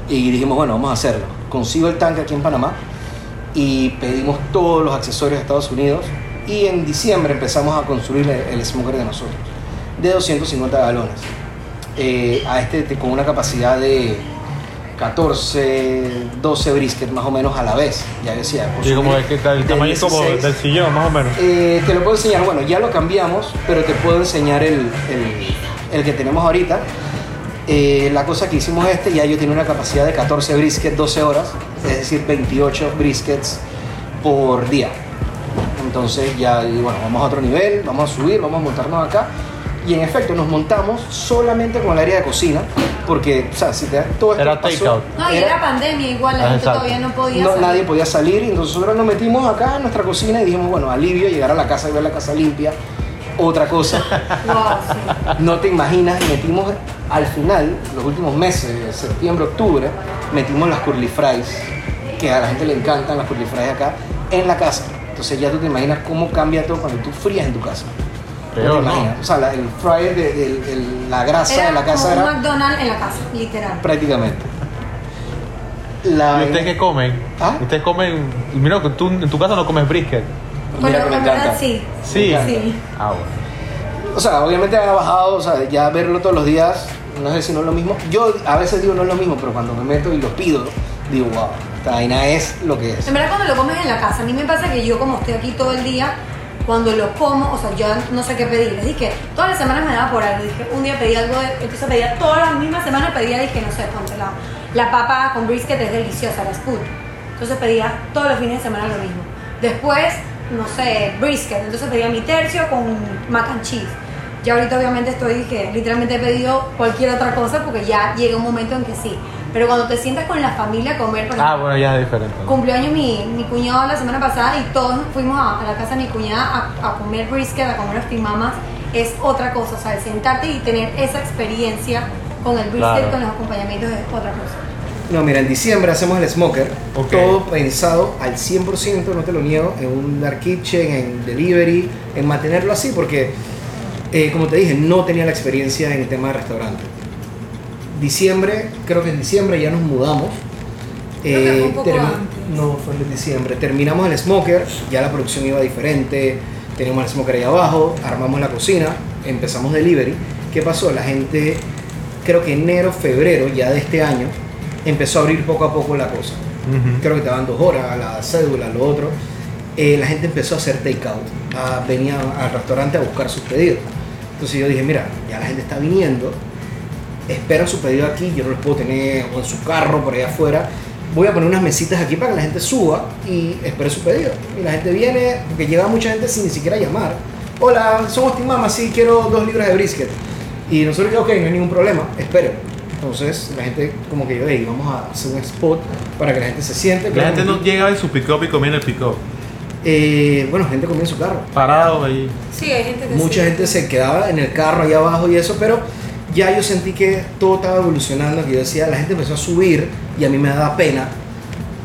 y dijimos, bueno, vamos a hacerlo. Consigo el tanque aquí en Panamá y pedimos todos los accesorios de Estados Unidos y en diciembre empezamos a construir el, el smoker de nosotros, de 250 galones. Eh, a este te- con una capacidad de 14, 12 brisket más o menos a la vez. Ya decía. por Y como es que el tamaño como 16. del sillón, más o menos. Eh, te lo puedo enseñar, bueno, ya lo cambiamos, pero te puedo enseñar el, el- el que tenemos ahorita. Eh, la cosa que hicimos este, ya yo tiene una capacidad de 14 briskets 12 horas, es decir, 28 briskets por día. Entonces ya, bueno, vamos a otro nivel, vamos a subir, vamos a montarnos acá. Y en efecto nos montamos solamente con el área de cocina, porque, o sea, si te todo esto Era pasó- takeout. No, y era pandemia, igual la Ah, gente todavía no podía no, salir. nadie podía salir y nosotros nos metimos acá en nuestra cocina y dijimos, bueno, alivio llegar a la casa y ver la casa limpia, otra cosa. [LAUGHS] Wow, sí. No te imaginas, y metimos al final, los últimos meses, septiembre, octubre, metimos las curly fries, que a la gente le encantan las curly fries acá, en la casa. Entonces ya tú te imaginas cómo cambia todo cuando tú frías en tu casa. Peor, ¿no? O sea, la- el fryer, de, del- el- la grasa Era de la casa como un era McDonald's en la casa, literal. prácticamente. La, ¿Y ustedes qué comen? ¿Ah? Ustedes comen. Mira, tú en tu casa no comes brisket. Mira Bueno, que me encanta. sí. Sí. Sí. Ah, bueno. O sea, obviamente ha bajado, o sea, ya verlo todos los días, no sé si no es lo mismo. Yo a veces digo no es lo mismo, pero cuando me meto y lo pido, digo, wow, esta vaina es lo que es. En verdad cuando lo comes en la casa, a mí me pasa que yo como estoy aquí todo el día, cuando lo como, o sea, yo no sé qué pedir. Les dije, todas las semanas me daba por algo. Dije, un día pedí algo, de- entonces pedía todas las mismas semanas, pedía, dije, no sé, ponte la, la papa con brisket es deliciosa, la scoot. Entonces pedía todos los fines de semana lo mismo. Después, no sé, brisket, entonces pedía mi tercio con mac and cheese. Ya ahorita obviamente estoy, dije, literalmente he pedido cualquier otra cosa porque ya llega un momento en que sí. Pero cuando te sientas con la familia a comer, por Ah, ejemplo, bueno, ya es diferente. ¿no? Cumplió año mi, mi cuñado la semana pasada y todos fuimos a, a la casa de mi cuñada a, a comer brisket, a comer los mamas. Es otra cosa, o sea, el sentarte y tener esa experiencia con el brisket, Claro. con los acompañamientos es otra cosa. No, mira, en diciembre hacemos el smoker, Ok. todo pensado al 100%, no te lo niego, en un dark kitchen, en delivery, en mantenerlo así, porque, eh, como te dije, no tenía la experiencia en el tema de restaurante. Diciembre, creo que en diciembre ya nos mudamos. Creo que fue un poco termi- antes. No, fue en diciembre. Terminamos el smoker, ya la producción iba diferente, teníamos el smoker ahí abajo, armamos la cocina, empezamos delivery. ¿Qué pasó? La gente, creo que enero, febrero ya de este año, empezó a abrir poco a poco la cosa. Ujú. Creo que te daban dos horas, la cédula, lo otro. Eh, la gente empezó a hacer takeout, a- venía al restaurante a buscar sus pedidos. Entonces yo dije, mira, ya la gente está viniendo, esperan su pedido aquí, yo no los puedo tener o en su carro por allá afuera. Voy a poner unas mesitas aquí para que la gente suba y espere su pedido. Y la gente viene, porque llega mucha gente sin ni siquiera llamar. Hola, somos Team Mama, sí, quiero dos libras de brisket. Y nosotros, ok, no hay ningún problema, esperen. Entonces la gente como que yo, hey, vamos a hacer un spot para que la gente se siente. La gente no llega en su pick-up y comiendo el pick-up. Eh, bueno, gente comía en su carro. Parado ahí. Sí, hay gente que Mucha sí. gente se quedaba en el carro allá abajo y eso, pero ya yo sentí que todo estaba evolucionando, que yo decía, la gente empezó a subir y a mí me daba pena.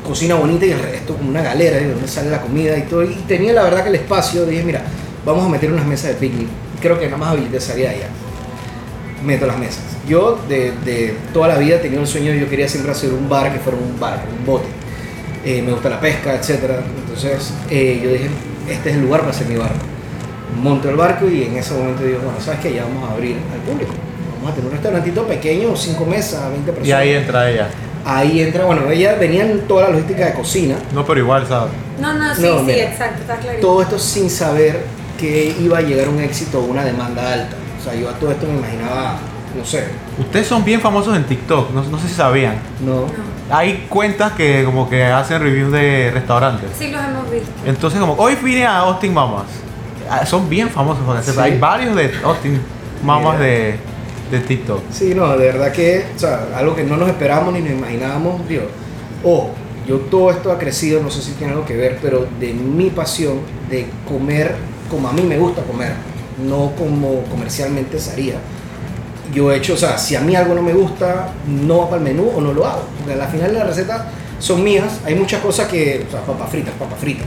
Cocina bonita y el resto como una galera, y donde sale la comida y todo. Y tenía la verdad que el espacio, dije, mira, vamos a meter unas mesas de picnic. Creo que nada más habilité salía allá. Meto las mesas. Yo de, toda la vida tenía un sueño, yo quería siempre hacer un bar que fuera un bar, un bote. Eh, me gusta la pesca, etcétera. Entonces eh, yo dije, este es el lugar para hacer mi barco. Monto el barco y en ese momento digo, bueno, ¿sabes qué? Ya vamos a abrir al público. Vamos a tener un restaurantito pequeño, 5 mesas, 20 personas. Y ahí entra ella. Ahí entra, bueno, ella venía en toda la logística de cocina, No, pero igual, ¿sabes? No, no, sí, No, sí, mira. exacto, está claro. todo esto sin saber que iba a llegar un éxito o una demanda alta. O sea, yo a todo esto me imaginaba, no sé, Ustedes son bien famosos en TikTok, no, no sé si sabían. no. Hay cuentas que como que hacen reviews de restaurantes. Sí, los hemos visto. Entonces como, hoy vine a Austin Mamas. Ah, Son bien famosos porque Sí. hay varios de Austin Mamas Mira. de, de TikTok. Sí, no, de verdad que, o sea, algo que no nos esperábamos ni nos imaginábamos, digo, ojo, yo todo esto ha crecido, no sé si tiene algo que ver, pero de mi pasión de comer como a mí me gusta comer, no como comercialmente se haría. Yo he hecho, o sea, si a mí algo no me gusta, no va para el menú o no lo hago. Porque al final las recetas son mías, hay muchas cosas que, o sea, papas fritas, papas fritas,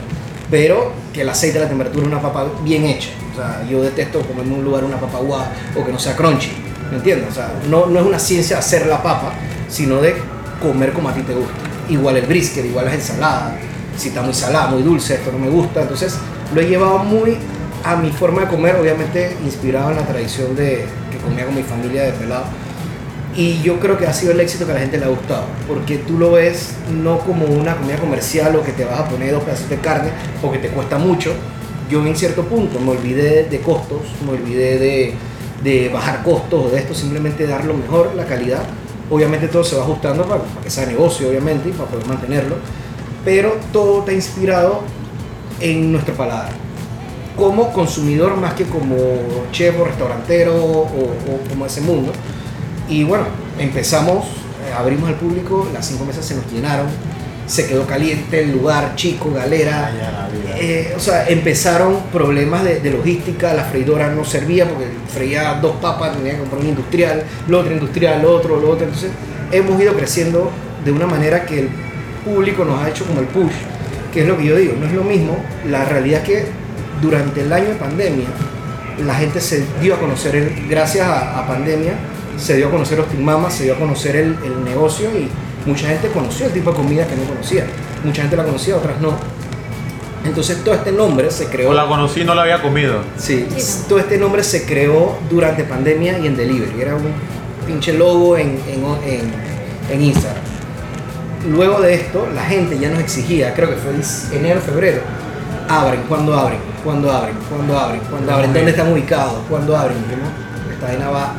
pero que el aceite, la temperatura, una papa bien hecha. O sea, yo detesto comerme en un lugar una papa guada o que no sea crunchy, ¿me entiendes? O sea, no, no es una ciencia hacer la papa, sino de comer como a ti te gusta. Igual el brisket, igual las ensaladas, si está muy salada, muy dulce, esto no me gusta. Entonces lo he llevado muy a mi forma de comer, obviamente inspirado en la tradición de que comía con mi familia de pelado. Y yo creo que ha sido el éxito que a la gente le ha gustado, porque tú lo ves no como una comida comercial o que te vas a poner dos pedazos de carne o que te cuesta mucho. Yo en cierto punto me olvidé de costos, me olvidé de, de bajar costos o de esto, simplemente dar lo mejor, la calidad. Obviamente todo se va ajustando para, que sea negocio, obviamente, y para poder mantenerlo, pero todo está inspirado en nuestro paladar como consumidor más que como chef o restaurantero o, o como ese mundo. Y bueno, empezamos, eh, abrimos al público, las cinco mesas se nos llenaron, se quedó caliente el lugar, chico, galera. Eh, o sea, empezaron problemas de, logística, la freidora no servía porque freía dos papas, tenía que comprar un industrial, lo otro industrial, lo otro, lo otro. Entonces, hemos ido creciendo de una manera que el público nos ha hecho como el push, que es lo que yo digo, no es lo mismo. La realidad es que durante el año de pandemia, la gente se dio a conocer, gracias a, a pandemia, se dio a conocer Austin Mama, se dio a conocer el, el negocio y mucha gente conoció el tipo de comida que no conocía. Mucha gente la conocía, otras no. Entonces todo este nombre se creó... O la conocí y no la había comido. Sí, Sí. todo este nombre se creó durante pandemia y en delivery. Era un pinche logo en, en, en, en Instagram. Luego de esto, la gente ya nos exigía, creo que fue en enero, febrero, abren, ¿cuándo abren? ¿Cuándo abren? ¿Cuándo abren? ¿Cuándo abren? ¿Dónde están ubicados? ¿Cuándo abren? Dijimos, esta vaina va.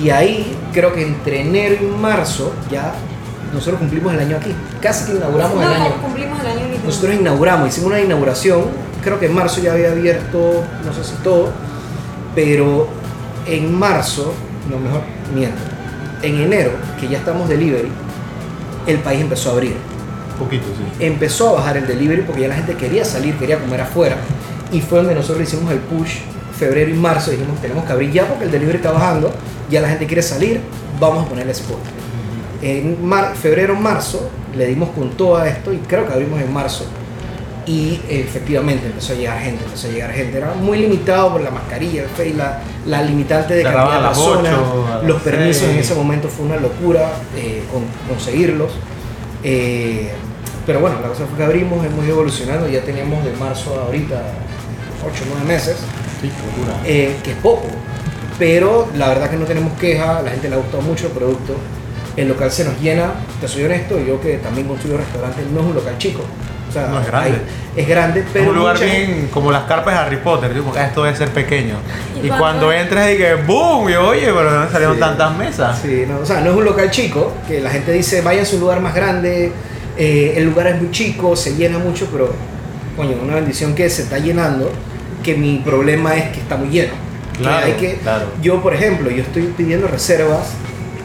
Y ahí, creo que entre enero y marzo, ya nosotros cumplimos el año aquí. Casi que inauguramos el año. No, cumplimos el año ahorita. Nosotros inauguramos, hicimos una inauguración, creo que en marzo ya había abierto, no sé si todo, pero en marzo, no mejor, miento, en enero, que ya estamos delivery, el país empezó a abrir. Un poquito, sí. Empezó a bajar el delivery porque ya la gente quería salir, quería comer afuera, y fue donde nosotros hicimos el push febrero y marzo, dijimos tenemos que abrir ya porque el delivery está bajando, ya la gente quiere salir, vamos a poner el spot. En mar- febrero, marzo, le dimos con todo a esto y creo que abrimos en marzo. Y efectivamente empezó a llegar gente, empezó a llegar gente. Era muy limitado por la mascarilla, el fe- la, la limitante de cantidad de a las personas. ocho, a las Los permisos en seis. ese momento fue una locura eh, con- conseguirlos. Eh, pero bueno, la cosa fue que abrimos, hemos ido evolucionando. Ya teníamos de marzo a ahorita 8 o 9 meses Sí, eh, que es poco. Pero la verdad que no tenemos queja, la gente le ha gustado mucho el producto. El local se nos llena, te soy honesto, yo que también construyo restaurantes, no es un local chico. O sea, No, es grande. hay- es grande, pero es un lugar gente- bien como las carpas de Harry Potter, tipo, "Ah, esto debe ser pequeño. Y Y, cuando- cuando entras y que ¡boom! Y oye, pero ¿de dónde salieron Sí. tantas mesas? Sí, no, o sea, no es un local chico, que la gente dice, vayan a un lugar más grande, eh, el lugar es muy chico, se llena mucho, pero, coño, una bendición que se está llenando, que mi problema es que está muy lleno. Que Claro, hay que, claro. Yo, por ejemplo, yo estoy pidiendo reservas,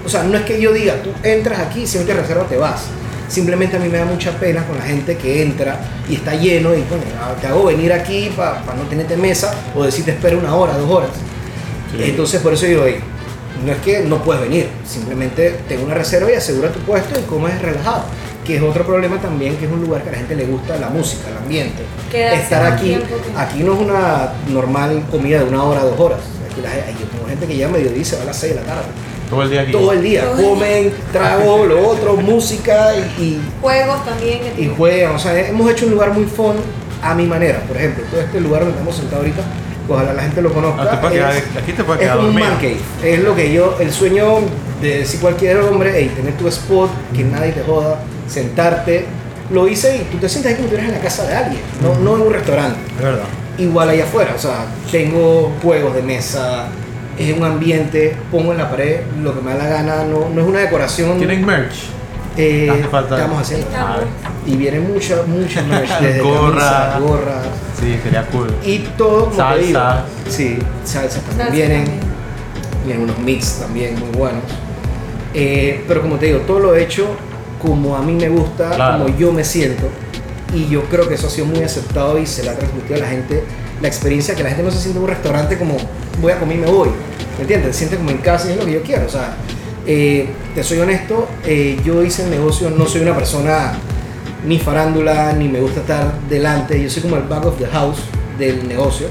o sea, no es que yo diga, tú entras aquí, si no te reservas te vas. Simplemente a mí me da mucha pena con la gente que entra y está lleno y, coño, ah, te hago venir aquí para no tenerte mesa o decirte espera una hora, dos horas. Sí. Entonces por eso digo, "Ey, no es que no puedes venir, simplemente ten una reserva y asegura tu puesto y comes relajado. Que es otro problema también, que es un lugar que a la gente le gusta la música, el ambiente. Quedarse Estar aquí, aquí no es una normal comida de una hora, dos horas. Aquí la, hay- yo tengo gente que llega a mediodía y se va a las 6 de la tarde. Todo el día aquí. Todo el día, Todo comen, trago, lo otro, música y, y Juegos también. y juegan. O sea, hemos hecho un lugar muy fun a mi manera. Por ejemplo, todo este lugar donde estamos sentados ahorita, ojalá la gente lo conozca. Ah, te quedar- es- aquí te puedes es quedar como un man cave. Es lo que yo, el sueño de decir cualquier hombre, hey, tener tu spot, que nadie te joda, sentarte. Lo hice y tú te sientes ahí como si estuvieras en la casa de alguien, no, no en un restaurante. Es verdad. Igual allá afuera, o sea, tengo juegos de mesa, es un ambiente, pongo en la pared lo que me da la gana, no, no es una decoración. ¿Tienen merch? eh, Hace falta- Estamos haciendo. Estamos. Y viene mucha, mucha merch, [LAUGHS] desde Gorra. camisas, gorras Sí, sería cool. y todo como te Salsa. digo. Sí, salsas también Salsa vienen, también. vienen unos mix también muy buenos. Eh, pero como te digo, todo lo he hecho como a mí me gusta, Claro. como yo me siento. Y yo creo que eso ha sido muy aceptado y se le ha transmitido a la gente la experiencia que la gente no se siente en un restaurante como voy a comer y me voy. ¿Me entiendes? Se siente como en casa y es lo que yo quiero. O sea, eh, te soy honesto, eh, yo hice el negocio, no soy una persona ni farándula, ni me gusta estar delante. Yo soy como el back of the house del negocio.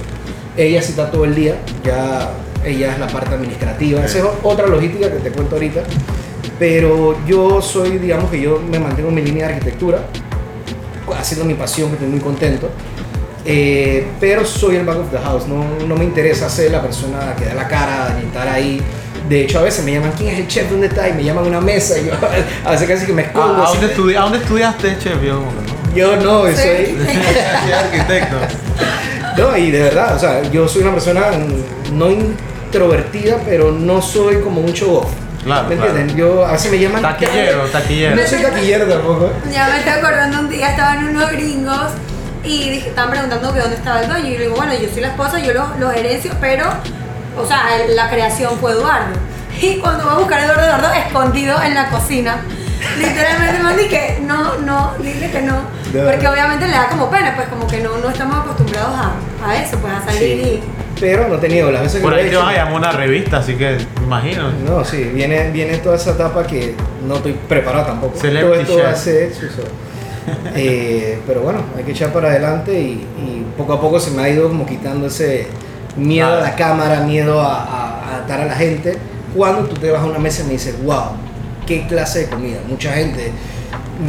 Ella sí está todo el día, ya ella es la parte administrativa. Esa es otra logística que te cuento ahorita. Pero yo soy, digamos que yo me mantengo en mi línea de arquitectura, haciendo mi pasión, que estoy muy contento. Eh, pero soy el back of the house, no, no me interesa ser la persona que da la cara, ni estar ahí De hecho, a veces me llaman, ¿quién es el chef? ¿Dónde está? Y me llaman a una mesa y yo [LAUGHS] a veces casi que me ¿A, escondo. a así. dónde estudi- a dónde estudiaste, chef? Yo que no. Yo no, Sí. soy... [LAUGHS] Soy arquitecto. No, y de verdad, o sea, yo soy una persona no introvertida, pero no soy como un show off. Claro, ¿Me claro. entienden? Yo a veces me llaman... Taquillero, taquillero. No soy taquillero tampoco. Ya me estoy acordando un día, estaban unos gringos y dije- estaban preguntando que dónde estaba el dueño. Y yo le digo, bueno, yo soy la esposa, yo los lo gerencio, pero, o sea, la creación fue Eduardo. [LAUGHS] Y cuando va a buscar a Eduardo, Eduardo escondido en la cocina. Literalmente me dije, no, no, dile que no. Porque obviamente le da como pena, pues como que no, no estamos acostumbrados a, a eso, pues a salir Sí. Pero no he tenido las veces que Por he ahí te van a llamar una revista, así que imagino. No, sí, viene, viene toda esa etapa que no estoy preparado tampoco. Celebrity Todo esto chef. hace eso. [LAUGHS] Eh, pero bueno, hay que echar para adelante y, y poco a poco se me ha ido como quitando ese miedo a la cámara, miedo a, a, a dar a la gente. Cuando tú te vas a una mesa y me dices, wow, qué clase de comida. Mucha gente,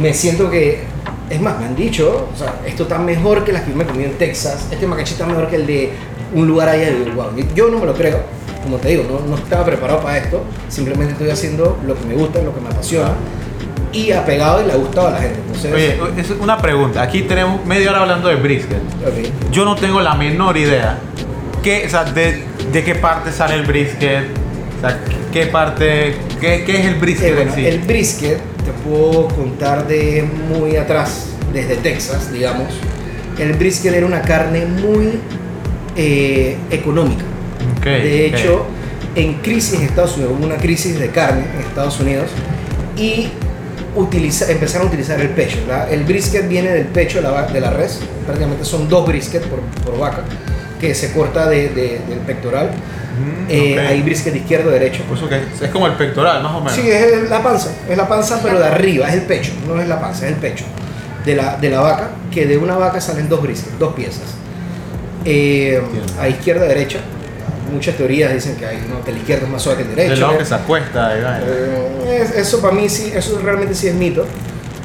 me siento que, es más, me han dicho, o sea, esto está mejor que las que yo me comí en Texas, este macachito está mejor que el de un lugar allá. Y digo, wow, yo no me lo creo, como te digo, no, no estaba preparado para esto, simplemente estoy haciendo lo que me gusta, lo que me apasiona y apegado y le ha gustado a la gente. Entonces, Oye, es una pregunta. Aquí tenemos media hora hablando de brisket. ok. Yo no tengo la menor idea qué, o sea, de, de qué parte sale el brisket. O sea, qué parte, qué, qué es el brisket Eh, bueno, en sí. El brisket te puedo contar de muy atrás, desde Texas, digamos. El brisket era una carne muy eh, económica. Ok, de hecho, en crisis en Estados Unidos, hubo una crisis de carne en Estados Unidos y utiliza, empezaron a utilizar el pecho. El brisket viene del pecho de la, de la res, prácticamente son dos brisket por, por vaca, que se corta de- de- del pectoral. Mm, Eh, ok. Hay brisket izquierdo, derecho. Por eso que es, como el pectoral, más o menos. Sí, es la panza, es la panza, pero de arriba, es el pecho, no es la panza, es el pecho de la, de la vaca, que de una vaca salen dos brisket, dos piezas. Eh, a izquierda, derecha. Muchas teorías dicen que, hay, no, que la izquierda es más suave que el derecho. lado que se acuesta. Eh, es- eso para mí sí, eso realmente sí es mito.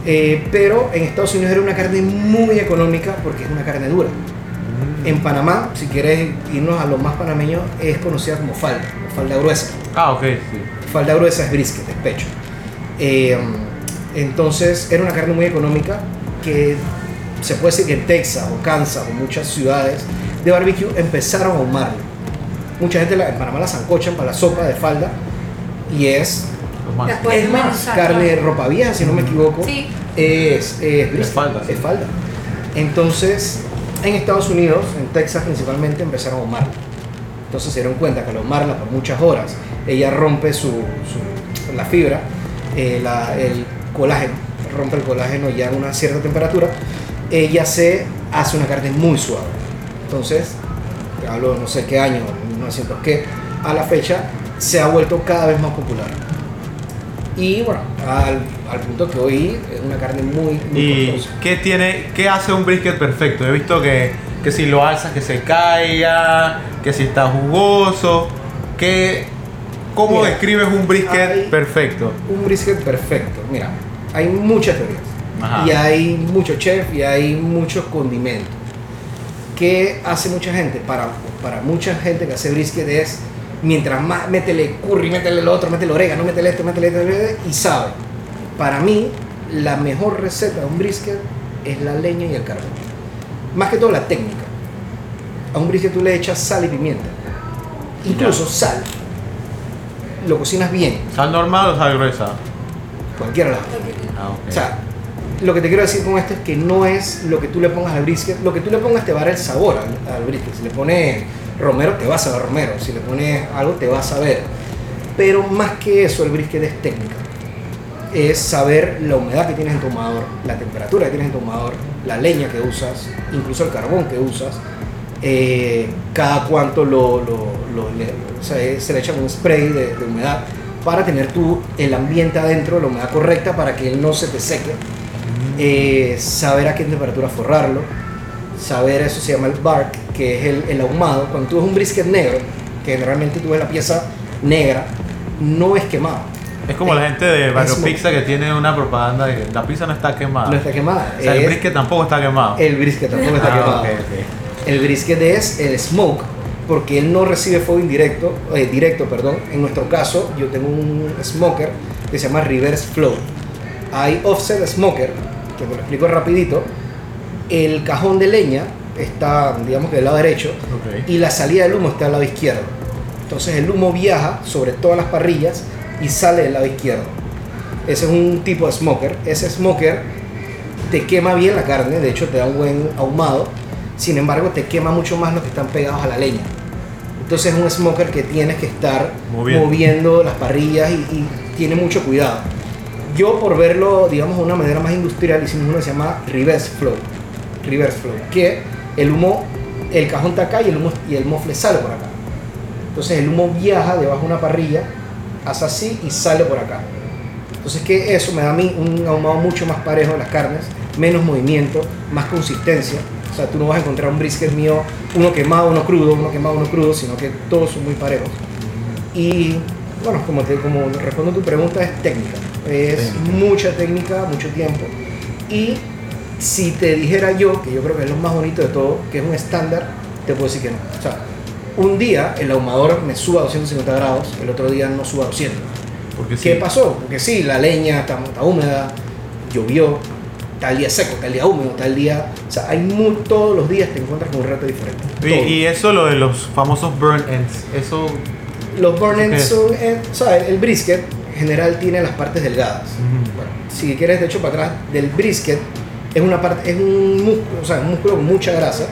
Eh, pero en Estados Unidos era una carne muy económica porque es una carne dura. Mm. En Panamá, si quieres irnos a lo más panameño, es conocida como falda, falda gruesa. Ah, ok, sí. Falda gruesa es brisket, es pecho. Eh, entonces era una carne muy económica que se puede decir que en Texas o Kansas o muchas ciudades de barbecue empezaron a ahumarlo. Mucha gente la- en Panamá la zancochan para la sopa de falda y es, más- es más, carne de ropa vieja, si no me equivoco. Sí. Es, es falda, sí. es falda. Entonces, en Estados Unidos, en Texas principalmente, empezaron a ahumarla. Entonces se dieron cuenta que al ahumarla por muchas horas, ella rompe su, su- la fibra, eh, la- el colágeno, rompe el colágeno ya a una cierta temperatura, ella se hace una carne muy suave. Entonces, te hablo no sé qué año, 1900 qué, a la fecha se ha vuelto cada vez más popular. Y bueno, al, al punto que hoy es una carne muy, muy ¿Y costosa. qué tiene, qué hace un brisket perfecto? He visto que, que si lo alzas que se caiga, que si está jugoso, que, ¿cómo Mira, describes un brisket perfecto? Un brisket perfecto. Mira, hay muchas teorías. Ajá. Y hay mucho chef y hay muchos condimentos. ¿Qué hace mucha gente? Para, para mucha gente que hace brisket es mientras más métele curry, métele lo otro, métele orégano, métele esto, métele esto, métele esto, y sabe. Para mí, la mejor receta de un brisket es la leña y el carbón. Más que todo la técnica. A un brisket tú le echas sal y pimienta. Incluso sal. Lo cocinas bien, ¿Sal normal o sal gruesa? cualquiera de las dos. Ah. O sea, lo que te quiero decir con esto es que no es lo que tú le pongas al brisket, lo que tú le pongas te va a dar el sabor al, al brisket. Si le pones romero, te va a saber romero. Si le pones algo, te va a saber. Pero más que eso, el brisket es técnica. Es saber la humedad que tienes en tu ahumador, la temperatura que tienes en tu ahumador, la leña que usas, incluso el carbón que usas, eh, cada cuánto lo, lo- lo- le- o sea, eh, se le echa un spray de, de humedad para tener tú el ambiente adentro, la humedad correcta para que él no se te seque. Eh, saber a qué temperatura forrarlo, saber eso se llama el bark, que es el, el ahumado. Cuando tú ves un brisket negro, que generalmente tú ves la pieza negra, no es quemado. es como la gente de Barrio Pizza que tiene una propaganda de que la pizza no está quemada. No está quemada. O sea, el brisket tampoco está quemado. el brisket tampoco está Ah, quemado. El brisket es el smoke, porque él no recibe fuego indirecto, eh, directo, perdón. En nuestro caso, yo tengo un smoker que se llama reverse flow. Hay offset smoker, que te lo explico rapidito. El cajón de leña está, digamos que del lado derecho, y la salida del humo está del lado izquierdo. Entonces el humo viaja sobre todas las parrillas y sale del lado izquierdo. Ese es un tipo de smoker. Ese smoker te quema bien la carne, de hecho te da un buen ahumado. Sin embargo, te quema mucho más los que están pegados a la leña. Entonces es un smoker que tienes que estar Moviendo. moviendo, las parrillas y, y tiene mucho cuidado. Yo por verlo, digamos, de una manera más industrial, hicimos uno que se llama reverse flow. Reverse flow, que el humo, el cajón está acá y el humo y el mofle sale por acá. Entonces el humo viaja debajo de una parrilla, hace así y sale por acá. Entonces que eso me da a mí un ahumado mucho más parejo de las carnes, menos movimiento, más consistencia. O sea, tú no vas a encontrar un brisket mío, uno quemado, uno crudo, uno quemado, uno crudo, sino que todos son muy parejos. Y bueno, como, te, como respondo a tu pregunta, es técnica. Es mucha técnica, mucho tiempo. Y si te dijera yo, que yo creo que es lo más bonito de todo, que es un estándar, te puedo decir que no. O sea, un día el ahumador me suba a 250 grados, el otro día no suba a 200. Porque ¿Qué sí. pasó? Porque sí, la leña está, está húmeda, llovió, tal día seco, tal día húmedo, tal día... O sea, hay muy, todos los días te encuentras con un reto diferente. Y, y eso lo de los famosos burn ends, eso Los burn ends son... eh, o sea, el brisket general tiene las partes delgadas. Bueno, si quieres de hecho para atrás, del brisket es una parte, es un músculo, o sea, un músculo con mucha grasa,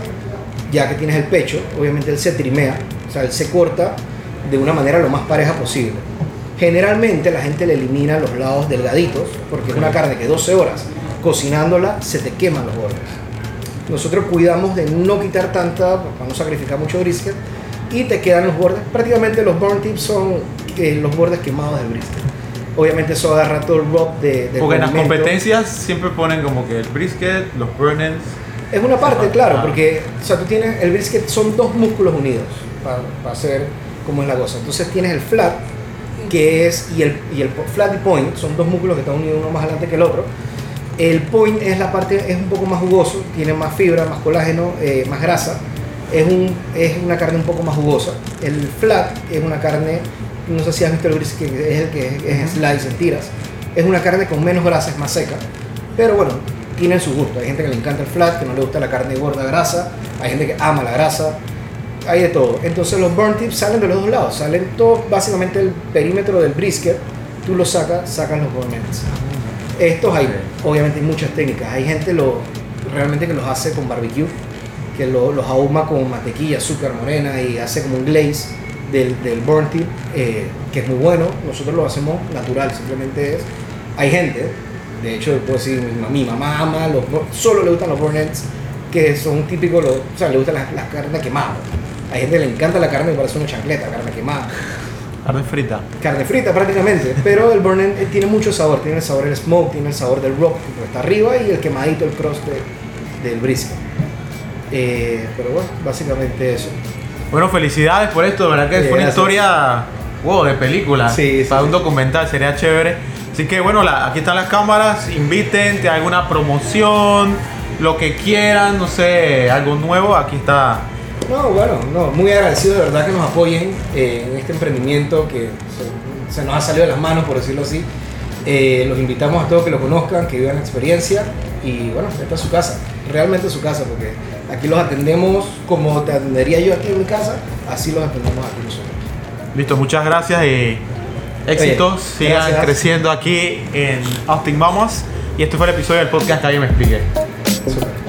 ya que tienes el pecho, obviamente él se trimea, o sea, él se corta de una manera lo más pareja posible. Generalmente la gente le elimina los lados delgaditos, porque es una carne que 12 horas cocinándola se te queman los bordes. Nosotros cuidamos de no quitar tanta, para no sacrificar mucho brisket, y te quedan los bordes, prácticamente los burn tips son eh, los bordes quemados del brisket. Obviamente eso agarra todo el rub de, del Porque en las competencias siempre ponen como que el brisket, los burn ends. Es una parte, claro, Ah. porque o sea, tú tienes el brisket, son dos músculos unidos para, para hacer como es la cosa. Entonces tienes el flat, que es, y el, y el flat y point, son dos músculos que están unidos uno más adelante que el otro. El point es la parte, es un poco más jugoso, tiene más fibra, más colágeno, eh, más grasa. Es, un, es una carne un poco más jugosa. El flat es una carne, no sé si has visto el brisket, que es el que es, slice en tiras. Es una carne con menos grasa, es más seca. Pero bueno, tienen su gusto. Hay gente que le encanta el flat, que no le gusta la carne gorda grasa. Hay gente que ama la grasa. Hay de todo. Entonces los burn tips salen de los dos lados. Salen todo, básicamente el perímetro del brisket. Tú lo sacas, sacan los burn ends. Estos hay, obviamente hay muchas técnicas. Hay gente lo, realmente que los hace con barbecue, que lo- los ahuma con mantequilla, azúcar morena y hace como un glaze del, del burn tip, eh, que es muy bueno. Nosotros lo hacemos natural, simplemente es. Hay gente, de hecho, puedo decir, mi, ma- mi mamá ama, los, solo le gustan los burn ends, que son típicos, los- o sea, le gustan las, las carnes quemadas. Hay gente que le encanta la carne y parece una chancleta, carne quemada Carne frita. carne frita prácticamente, pero el burn end eh, tiene mucho sabor, tiene el sabor del smoke, tiene el sabor del rock que está arriba y el quemadito, el crust de- del brisket. Eh, pero bueno, básicamente eso. Bueno, felicidades por esto, de verdad que Sí, fue una gracias. historia wow, de película. Sí, sí, para un documental sería chévere. Así que bueno, la- aquí están las cámaras, inviten, te alguna promoción, lo que quieran, no sé, algo nuevo, aquí está. No, bueno, no, muy agradecido de verdad que nos apoyen eh, en este emprendimiento que se, se nos ha salido de las manos, por decirlo así. Eh, los invitamos a todos que lo conozcan, que vivan la experiencia y bueno, esta es su casa, realmente es su casa, porque aquí los atendemos como te atendería yo aquí en mi casa, así los atendemos aquí nosotros. Listo, muchas gracias y éxitos. Oye, Sigan gracias. creciendo aquí en Austin Vamos. Y este fue el episodio del podcast que alguien me explique. Súper.